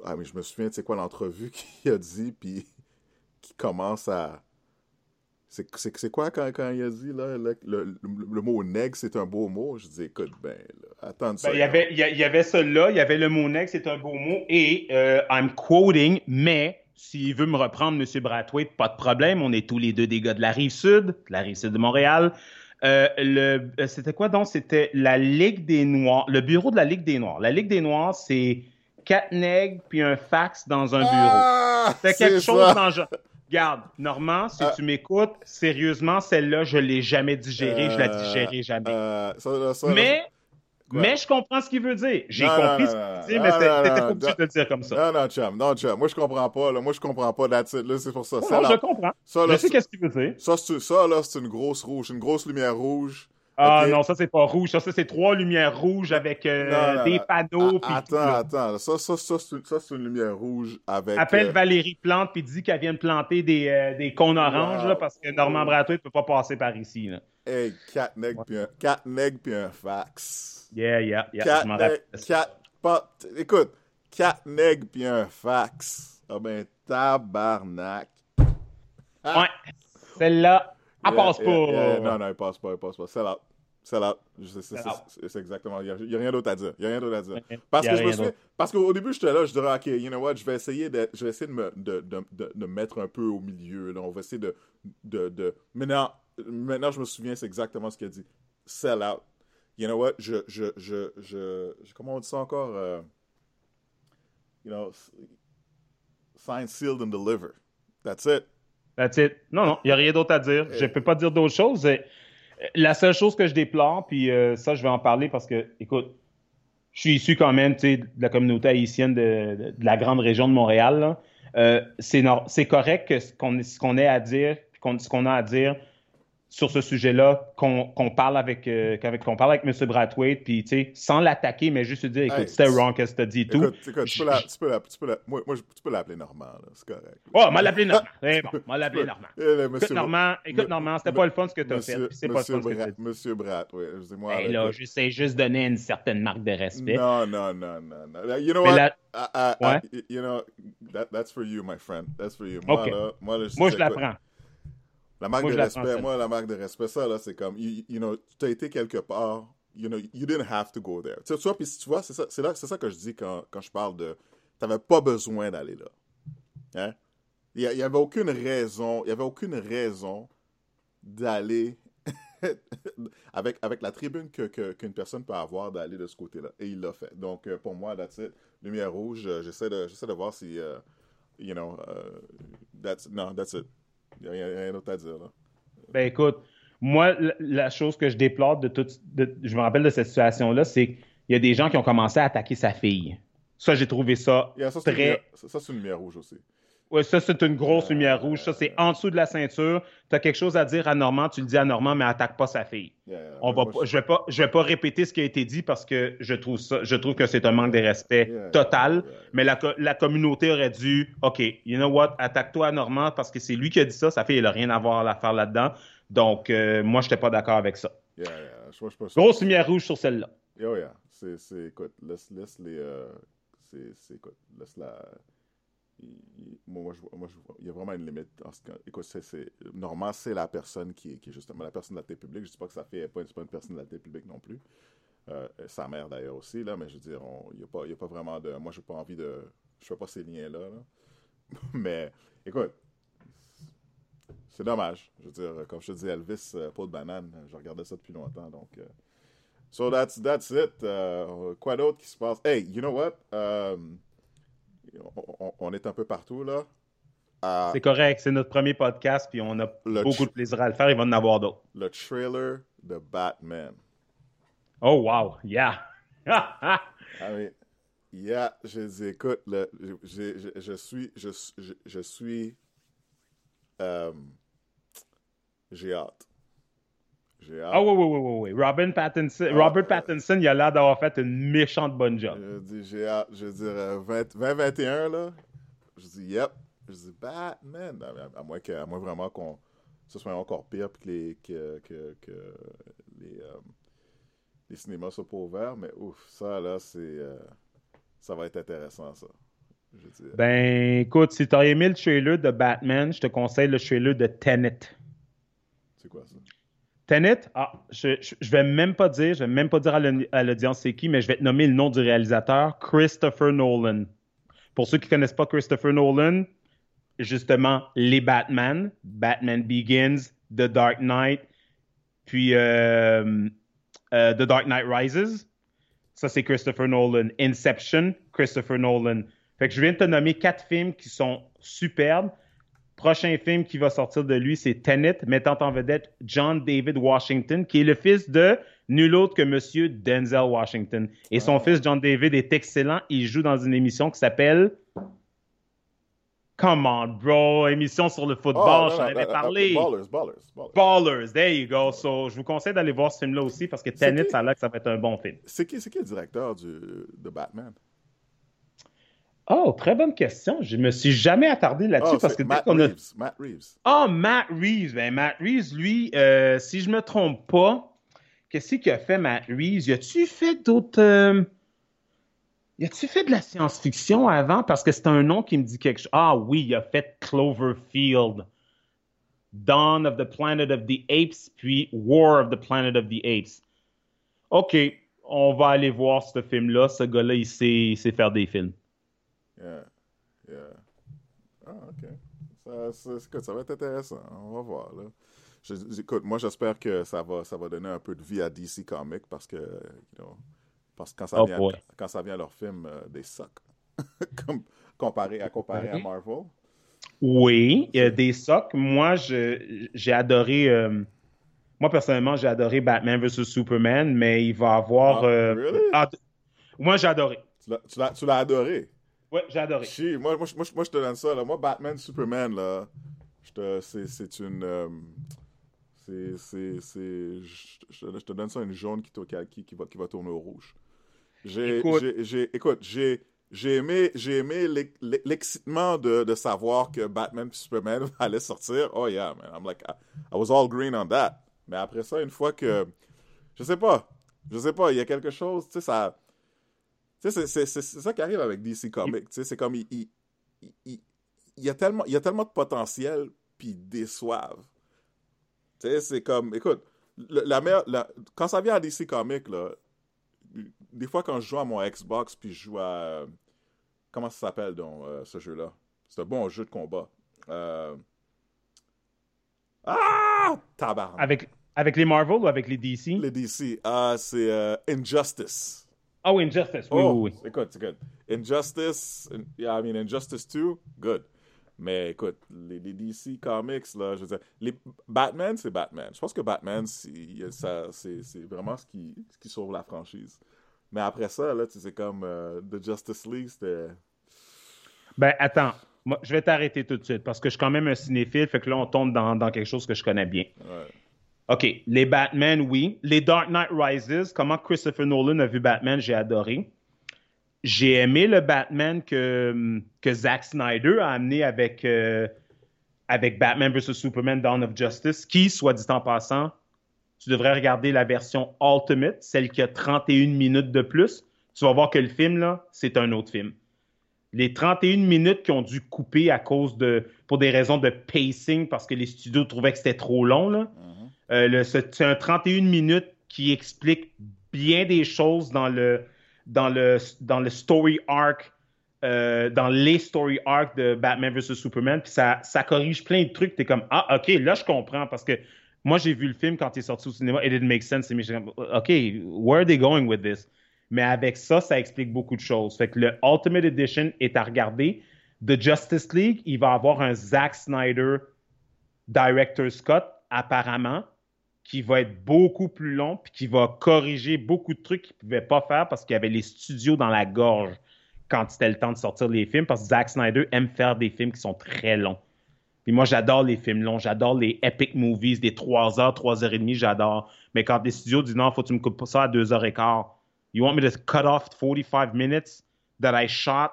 ah, mais je me souviens, tu sais quoi, l'entrevue qu'il a dit, puis qui commence à. C'est quoi quand, quand il a dit, là, le, le, mot nègre, c'est un beau mot? Je dis, écoute, ben, là, attends ça. Ben, il, y avait, il y avait cela, il y avait le mot nègre, c'est un beau mot, et euh, I'm quoting, mais s'il veut me reprendre, M. Brathwaite, pas de problème, on est tous les deux des gars de la rive sud, de la rive sud de Montréal. Euh, le, euh, c'était quoi donc? C'était la Ligue des Noirs, le bureau de la Ligue des Noirs. La Ligue des Noirs, c'est quatre nègres puis un fax dans un bureau. Ah, c'est quelque chose dans genre. Garde, Normand, si ah. tu m'écoutes, sérieusement, celle-là, je l'ai jamais digérée, je la euh, digérerai jamais. Euh, mais, mais je comprends ce qu'il veut dire. J'ai compris ce qu'il veut dire, mais c'était pas obligé de le dire comme ça. Non, non, chum, non, chum. Moi, je comprends pas, là. Moi, je comprends pas là, c'est pour ça. non, je comprends. je sais qu'est-ce qu'il veut dire. Ça, ça, là, c'est une grosse rouge, une grosse lumière rouge. Ah non, ça c'est pas rouge. Ça, c'est trois lumières rouges avec euh, des panneaux. attends, attends. Ça, ça, ça, c'est une lumière rouge avec. Appelle euh, Valérie Plante puis dis qu'elle vient de planter des, euh, des cônes oranges là, parce que Normand Bratois ne peut pas passer par ici. Là. Hey, quatre nègres puis un, quatre puis un fax. Yeah, yeah, yeah. Quatre, je quatre, pas, écoute, quatre nègres puis un fax. Ah ben, tabarnak. Ouais. Celle-là, elle passe pas. non, non, elle passe pas, elle passe pas. Out. Sell out. C'est exactement. Il n'y a, rien d'autre à dire. Il n'y a rien d'autre à dire. Parce que je me suis. Parce qu'au début, j'étais là, je dirais, OK, you know what, je vais essayer de, je vais essayer de me de, de, de, mettre un peu au milieu. Là. On va essayer de. de, de... Maintenant, maintenant, je me souviens, c'est exactement ce qu'il a dit. Sell out. You know what, je. je, je, je, comment on dit ça encore? Uh, you know, sign, sealed and deliver. That's it. That's it. Non, non, il n'y a rien d'autre à dire. Je ne peux pas dire d'autre chose. La seule chose que je déplore, puis euh, ça, je vais en parler parce que, écoute, je suis issu quand même de la communauté haïtienne de, la grande région de Montréal. Euh, c'est correct que ce qu'on ait à dire, ce qu'on a à dire, sur ce sujet-là, qu'on parle avec euh, qu'on parle avec M. Brathwaite, puis sans l'attaquer, mais juste dire, écoute, c'était wrong que tu dit et tout. Écoute, tu peux la, tu peux la, tu peux la, moi, moi, tu peux l'appeler Normand, c'est correct. Oh, m'a l'appelé Normand. C'est bon, m'a l'appelé Normand. écoute, Normand, écoute, Normand, c'était pas le fun ce que tu as fait. C'est pas le fun ce que tu as dit. Monsieur Brathwaite, excusez-moi. Hey, là, je sais juste donner une certaine marque de respect. Non, non, non, non, non. You know what? La... I, I, I, you know, that, that's for you, my friend. That's for you. Moi, là, moi, là, moi je la prends. La marque de respect, moi, la marque de respect, ça, là, c'est comme, you, know, tu as été quelque part, you know, you didn't have to go there. Tu, vois, puis tu vois, c'est ça, c'est ça que je dis quand, quand je parle de, tu n'avais pas besoin d'aller là. Hein? Il n'y avait aucune raison, il y avait aucune raison d'aller avec, avec la tribune qu'une que, personne peut avoir d'aller de ce côté-là. Et il l'a fait. Donc, euh, pour moi, that's it. Lumière rouge, euh, j'essaie de, de voir si, uh, you know, uh, that's, no, that's it. Il n'y a, rien d'autre à dire. Là. Ben écoute, moi, la, chose que je déplore de toute. je me rappelle de cette situation-là, c'est qu'il y a des gens qui ont commencé à attaquer sa fille. Ça, j'ai trouvé ça, ça très. Ça, c'est une lumière rouge aussi. Oui, ça, c'est une grosse lumière rouge. Ça, c'est en dessous de la ceinture. Tu as quelque chose à dire à Normand, tu le dis à Normand, mais attaque pas sa fille. On va je ne vais, pas, je vais pas répéter ce qui a été dit parce que je trouve, ça, je trouve que c'est un manque de respect total. Mais la, la, communauté aurait dû, OK, you know what, attaque-toi à Normand parce que c'est lui qui a dit ça. Sa fille, elle n'a rien à voir à faire là-dedans. Donc, euh, moi, je n'étais pas d'accord avec ça. Grosse lumière rouge sur celle-là. Oh, yeah. C'est, écoute, laisse, laisse les. Euh, c'est, écoute, laisse la je, moi il y a vraiment une limite. écoute, c'est, normalement, c'est la personne qui, est justement la personne de la tête publique. Je ne dis pas que ça fait pas, pas une personne de la tête publique non plus. Euh, sa mère d'ailleurs aussi, là, mais je veux dire, il n'y a, pas, a pas vraiment de. Moi, je n'ai pas envie de. Je fais pas ces liens-là. mais écoute, c'est dommage. Je veux dire, comme je te dis, Elvis, euh, peau de banane, je regardais ça depuis longtemps. Donc, euh, so that's, that's it. quoi d'autre qui se passe? Hey, you know what? On, est un peu partout, là. à C'est correct, c'est notre premier podcast, puis on a Le beaucoup de plaisir à le faire. Il va en avoir d'autres. le trailer de Batman. Oh, wow, yeah. Ah oui. Yeah, je dis, écoute, le, je, je, je suis, je suis, euh, j'ai hâte. Ah oui, oui, oui, oui, oui. Robin Pattinson, Ah, Robert euh, Pattinson, il a l'air d'avoir fait une méchante bonne job. Je dis, j'ai hâte. Je veux dire, euh, 20 2021, là, je dis, yep. Je dis, Batman. À, à moins, que, à moins vraiment qu'on, ce soit encore pire puis que les, que, que, que les, euh, les cinémas soient pas ouverts. Mais ouf, ça, là, c'est, euh, ça va être intéressant, ça. Je. Ben, écoute, si t'as aimé le trailer de Batman, je te conseille le trailer de Tenet. c'est quoi ça? Tenet, ah, je, je, je vais même pas dire, je vais même pas dire à l'au- à l'audience c'est qui, mais je vais te nommer le nom du réalisateur, Christopher Nolan. Pour ceux qui connaissent pas Christopher Nolan, justement, les Batman, Batman Begins, The Dark Knight, puis euh, euh, The Dark Knight Rises. Ça, c'est Christopher Nolan. Inception, Christopher Nolan. Fait que je viens de te nommer quatre films qui sont superbes. Prochain film qui va sortir de lui, c'est Tenet, mettant en vedette John David Washington, qui est le fils de nul autre que Monsieur Denzel Washington. Et son Ah. fils John David est excellent. Il joue dans une émission qui s'appelle Come on, bro, émission sur le football, Oh, non, j'en avais non, parlé. Ballers, ballers, ballers. Ballers, there you go. So, je vous conseille d'aller voir ce film-là aussi parce que Tenet, ça a l'air que ça va être un bon film. C'est qui, c'est qui le directeur du, de Batman? Oh, très bonne question. Je me suis jamais attardé là-dessus Oh, parce que dès Matt qu'on a Reeves. Matt Reeves. Ah, Matt Reeves. Ben, Matt Reeves, lui, euh, si je me trompe pas, qu'est-ce qu'il a fait, Matt Reeves? Y a-tu fait d'autres. euh, Y a-tu fait de la science-fiction avant? Parce que c'est un nom qui me dit quelque chose. Ah oui, il a fait Cloverfield, Dawn of the Planet of the Apes, puis War of the Planet of the Apes. OK, on va aller voir ce film-là. Ce gars-là, il sait, il sait faire des films. Yeah. Yeah. Ah, OK. Ça, ça, écoute, ça va être intéressant. On va voir, là. Je- écoute, moi, j'espère que ça va, ça va donner un peu de vie à DC Comics parce que, you know, parce que quand ça Oh vient, boy. quand ça vient à leur film, euh, des suck. Comme, comparé à comparer à Marvel. Oui, il y a des socs. Moi, je- j'ai adoré. euh, moi, personnellement, j'ai adoré Batman vs Superman, mais il va avoir. Ah, euh, really? ah, moi, j'ai adoré. Tu l'as- tu l'as tu l'as adoré? Ouais, j'ai adoré. Chi, moi, moi, je- moi, moi, je te donne ça. Là. Moi, Batman, Superman, là, c'est, une. euh, c'est, c'est, c'est, je, je te- donne ça une jaune qui, qui, qui, va, qui va tourner au rouge. J'ai, Écoute. j'ai, j'ai- aimé, j'ai aimé l'ex- l'excitement de, de savoir que Batman et Superman allaient sortir. Oh yeah, man. I'm like, I, I was all green on that. Mais après ça, une fois que. Je sais pas. Je sais pas, il y a quelque chose, tu sais, ça. Sais, c'est- ça qui arrive avec DC Comics. Tu sais, c'est comme, il, il, il- y a tellement, il y a tellement de potentiel, puis ils déçoivent. Tu sais, c'est comme, écoute, le- la meilleure, la- quand ça vient à DC Comics, là, des fois quand je joue à mon Xbox, puis je joue à, comment ça s'appelle donc, euh, ce jeu-là? C'est un bon jeu de combat. Euh, Ah! Tabarnak! Avec, avec les Marvel ou avec les DC? Les DC, ah, c'est euh, Injustice. Oui, Injustice. Oui, Oh, oui, oui. Écoute, c'est good. Injustice, in- yeah, I mean, Injustice 2, good. Mais écoute, les, les DC Comics, là, je veux dire, les Batman, c'est Batman. Je pense que Batman, c'est vraiment ce qui, ce qui sauve la franchise. Mais après ça, là, tu sais, comme euh, The Justice League, c'était. Ben, attends. Moi, je vais t'arrêter tout de suite parce que je suis quand même un cinéphile, fait que là, on tombe dans, dans quelque chose que je connais bien. Ouais. OK, les Batman, oui. Les Dark Knight Rises, comment Christopher Nolan a vu Batman, j'ai adoré. J'ai aimé le Batman que, Zack Snyder a amené avec, euh, avec Batman vs Superman Dawn of Justice, qui, soit dit en passant, tu devrais regarder la version Ultimate, celle qui a 31 minutes de plus. Tu vas voir que le film, là, c'est un autre film. Les 31 minutes qui ont dû couper à cause de. pour des raisons de pacing, parce que les studios trouvaient que c'était trop long, là. Mhm. Euh, c'est un 31 minutes qui explique bien des choses dans le, dans le, dans le story arc, euh, dans les story arcs de Batman vs Superman. Puis ça, ça corrige plein de trucs. T'es comme, ah, OK, là, je comprends. Parce que moi, j'ai vu le film quand il est sorti au cinéma. It didn't make sense. Et comme, OK, where are they going with this? Mais avec ça, ça explique beaucoup de choses. Fait que le Ultimate Edition est à regarder. The Justice League, il va avoir un Zack Snyder Director Scott, apparemment, qui va être beaucoup plus long, puis qui va corriger beaucoup de trucs qu'il ne pouvait pas faire parce qu'il y avait les studios dans la gorge quand c'était le temps de sortir les films, parce que Zack Snyder aime faire des films qui sont très longs. Puis moi, j'adore les films longs, j'adore les epic movies, des 3 heures, 3 heures et demie, j'adore. Mais quand les studios disent non, faut que tu me coupes ça à 2 heures et quart. You want me to cut off 45 minutes that I shot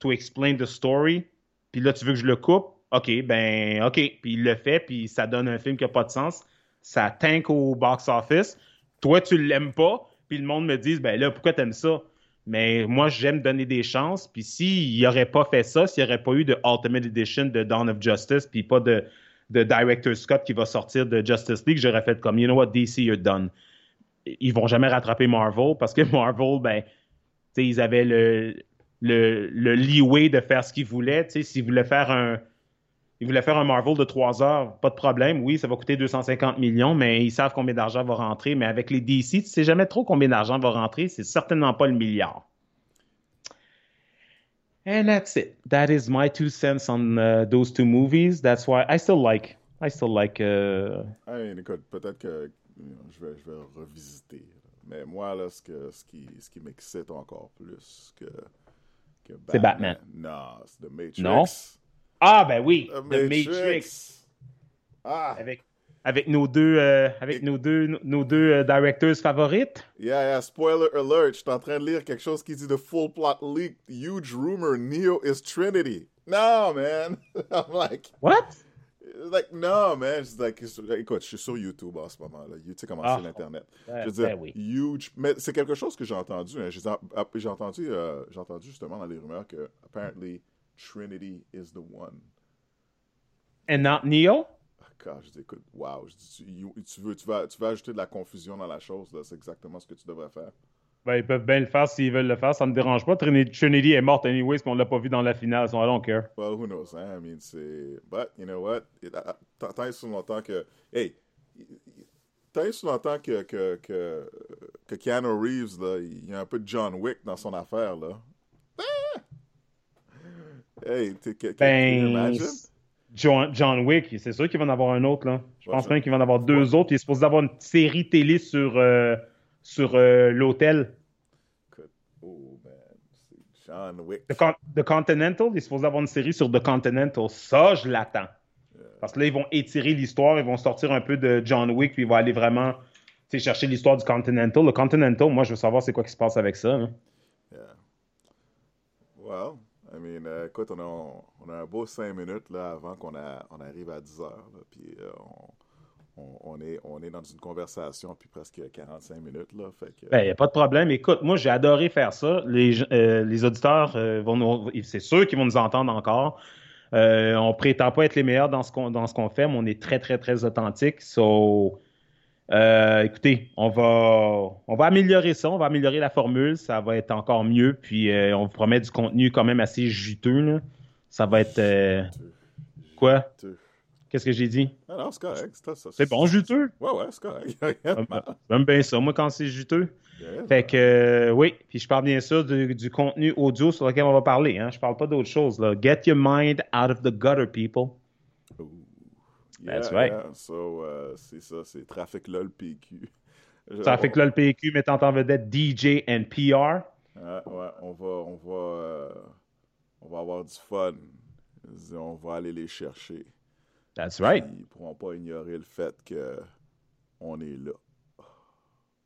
to explain the story? Puis là, tu veux que je le coupe? OK, ben, OK. Puis il le fait, puis ça donne un film qui n'a pas de sens. Ça tank au box-office. Toi, tu l'aimes pas, puis le monde me dit, ben là, pourquoi t'aimes ça? Mais moi, j'aime donner des chances. Puis s'il n'aurait pas fait ça, s'il n'y aurait pas eu de Ultimate Edition de Dawn of Justice, puis pas de, de Director Scott qui va sortir de Justice League, j'aurais fait comme, you know what, DC, you're done. Ils vont jamais rattraper Marvel parce que Marvel, ben, ils avaient le, le, le leeway de faire ce qu'ils voulaient. S'ils voulaient faire un ils voulaient faire un Marvel de trois heures, pas de problème. Oui, ça va coûter 250 millions, mais ils savent combien d'argent va rentrer. Mais avec les DC, tu sais jamais trop combien d'argent va rentrer. C'est certainement pas le milliard. And that's it. That is my two cents on uh, those two movies. That's why I still like. I still like. Uh... écoute, peut-être que je vais, je vais revisiter. Mais moi, là, ce, que, ce qui, ce qui m'excite encore plus que, que Batman. C'est Batman. Non, c'est The Matrix. Non? Ah, ben oui, The, Matrix. Ah. Avec, avec nos deux, euh, avec nos deux, nos deux euh, directeurs favorites. Yeah, yeah, spoiler alert. Je suis en train de lire quelque chose qui dit The full plot leak. Huge rumor Neo is Trinity. No, man. I'm like. What? Like, no, man. Like, écoute, je suis sur YouTube en ce moment. Là. Tu sais comment c'est ah. l'Internet. je veux dire, ben huge. Mais c'est quelque chose que j'ai entendu. Hein. J'ai entendu, euh, entendu justement dans les rumeurs que, apparently, Trinity is the one. And not Neo? Je dis, écoute, wow, dis, tu, veux, tu, vas, tu vas ajouter de la confusion dans la chose, c'est exactement ce que tu devrais faire. Ben, ils peuvent bien le faire s'ils veulent le faire, ça ne me dérange pas. Trinity est morte anyways, mais on l'a pas vu dans la finale, so I don't care. Well, who knows, hein? I mean, c'est... But, you know what? Tant et si longtemps que... Hey, tant et si longtemps que, que, que, que Keanu Reeves, là, il y a un peu de John Wick dans son affaire, là. Hey, ben, John, John, Wick, c'est sûr qu'il va en avoir un autre. Là. Je pense même qu'il va en avoir deux autres. Il est supposé avoir une série télé sur, euh, sur euh, l'hôtel. Oh, man. John Wick. The, Continental, il est supposé avoir une série sur The Continental. Ça, je l'attends. Parce que là, ils vont étirer l'histoire, ils vont sortir un peu de John Wick, puis ils vont aller vraiment chercher l'histoire du Continental. Le Continental, moi, je veux savoir c'est quoi qui se passe avec ça. Hein. Yeah. Well, I mean, euh, écoute, on a, un beau cinq minutes là, avant qu'on on arrive à 10 heures. puis euh, on, est, on est dans une conversation puis presque 45 minutes. Là, fait. Ben, a pas de problème. Écoute, moi, j'ai adoré faire ça. Les, euh, les auditeurs vont nous. C'est sûr qu'ils vont nous entendre encore. on prétend pas être les meilleurs dans ce qu'on, dans ce qu'on fait, mais on est très, très, très authentique. So, euh, écoutez, on va, on va améliorer ça, on va améliorer la formule, ça va être encore mieux, puis euh, on vous promet du contenu quand même assez juteux. Ça va être. Euh, quoi? Qu'est-ce que j'ai dit? Ah non, c'est correct. C'est bon, juteux? Ouais, ouais, c'est correct. J'aime bien ça, moi, quand c'est juteux. fait que, oui, puis je parle bien sûr du, contenu audio sur lequel on va parler. Hein. Je parle pas d'autre chose. Get your mind out of the gutter, people. That's right. So, uh, c'est ça, c'est Trafic LOL PQ. Trafic LOL PQ mettant en vedette DJ and PR. ouais, on va, on va, euh, on va avoir du fun. On va aller les chercher. That's right. Ils pourront pas ignorer le fait que on est là.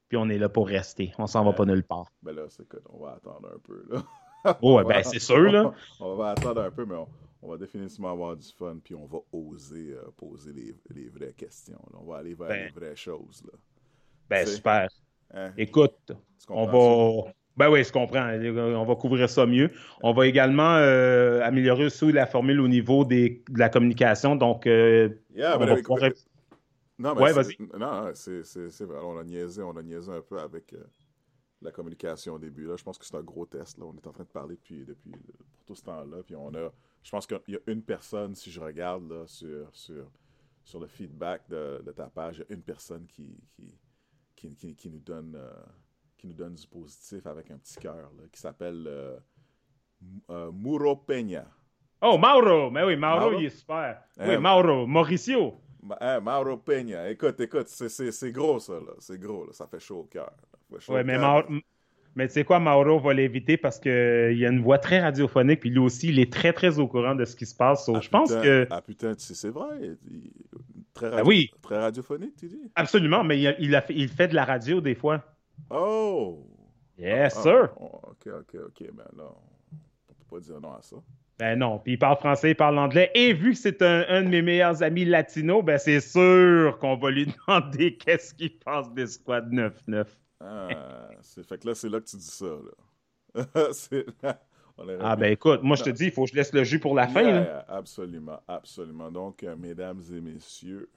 Puis on est là pour rester. On s'en va pas nulle part. Ben là, c'est que on va attendre un peu là. oh, ben c'est sûr là. on va attendre un peu, mais on, on va définitivement avoir du fun, puis on va oser euh, poser les, les, vraies questions. On va aller vers ben. les vraies choses. Là. Ben, super. Hein? Écoute, on va. Ben oui, je comprends. On va couvrir ça mieux. On va également euh, améliorer aussi la formule au niveau des, de la communication. Donc, euh, yeah, on va pouvoir... Non, mais ouais, vas-y. Non, c'est vrai. On a, niaisé, on a niaisé un peu avec la communication au début. Là. Je pense que c'est un gros test. Là. On est en train de parler depuis, depuis pour tout ce temps-là. Puis on a je pense qu'il y a une personne, si je regarde là, sur, sur, sur le feedback de, de, ta page, il y a une personne qui, qui, qui, qui nous donne, euh, qui nous donne du positif avec un petit cœur, qui s'appelle euh, euh, Muro Peña. Oh, Mauro! Mais oui, Mauro, Mauro? il est super. Eh, oui, Mauro. Mauricio. Ma- hein, Mauro Peña, écoute, écoute, c'est- gros ça, là. C'est gros, là. Ça fait chaud au cœur. Ouais, mais. Mauro- mais tu sais quoi, Mauro va l'éviter parce qu'il a une voix très radiophonique, puis lui aussi, il est très, très au courant de ce qui se passe. Ah, je pense putain, que. Ah putain, tu sais, c'est vrai. il- Très, Ben oui. très radiophonique, tu dis? Absolument, mais il, a- il a fait, il fait de la radio des fois. Oh! Yes, Ah, sir. oh, ok, ok, ok. Ben là, on peut pas dire non à ça. Ben non, puis il parle français, il parle anglais. Et vu que c'est un, un de mes meilleurs amis latinos, ben c'est sûr qu'on va lui demander qu'est-ce qu'il pense des squads 9-9. Ah, c'est fait que là, c'est là que tu dis ça, là. c'est Ah ben écoute, moi je te dis, il faut que je laisse le jus pour la fin. Là. absolument, absolument. Donc, euh, mesdames et messieurs,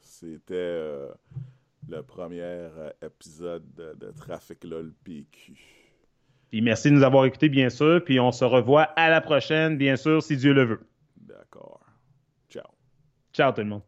c'était euh, le premier euh, épisode de, de Trafic LOL PQ. Puis merci de nous avoir écoutés, bien sûr. Puis on se revoit à la prochaine, bien sûr, si Dieu le veut. D'accord. Ciao. Ciao tout le monde.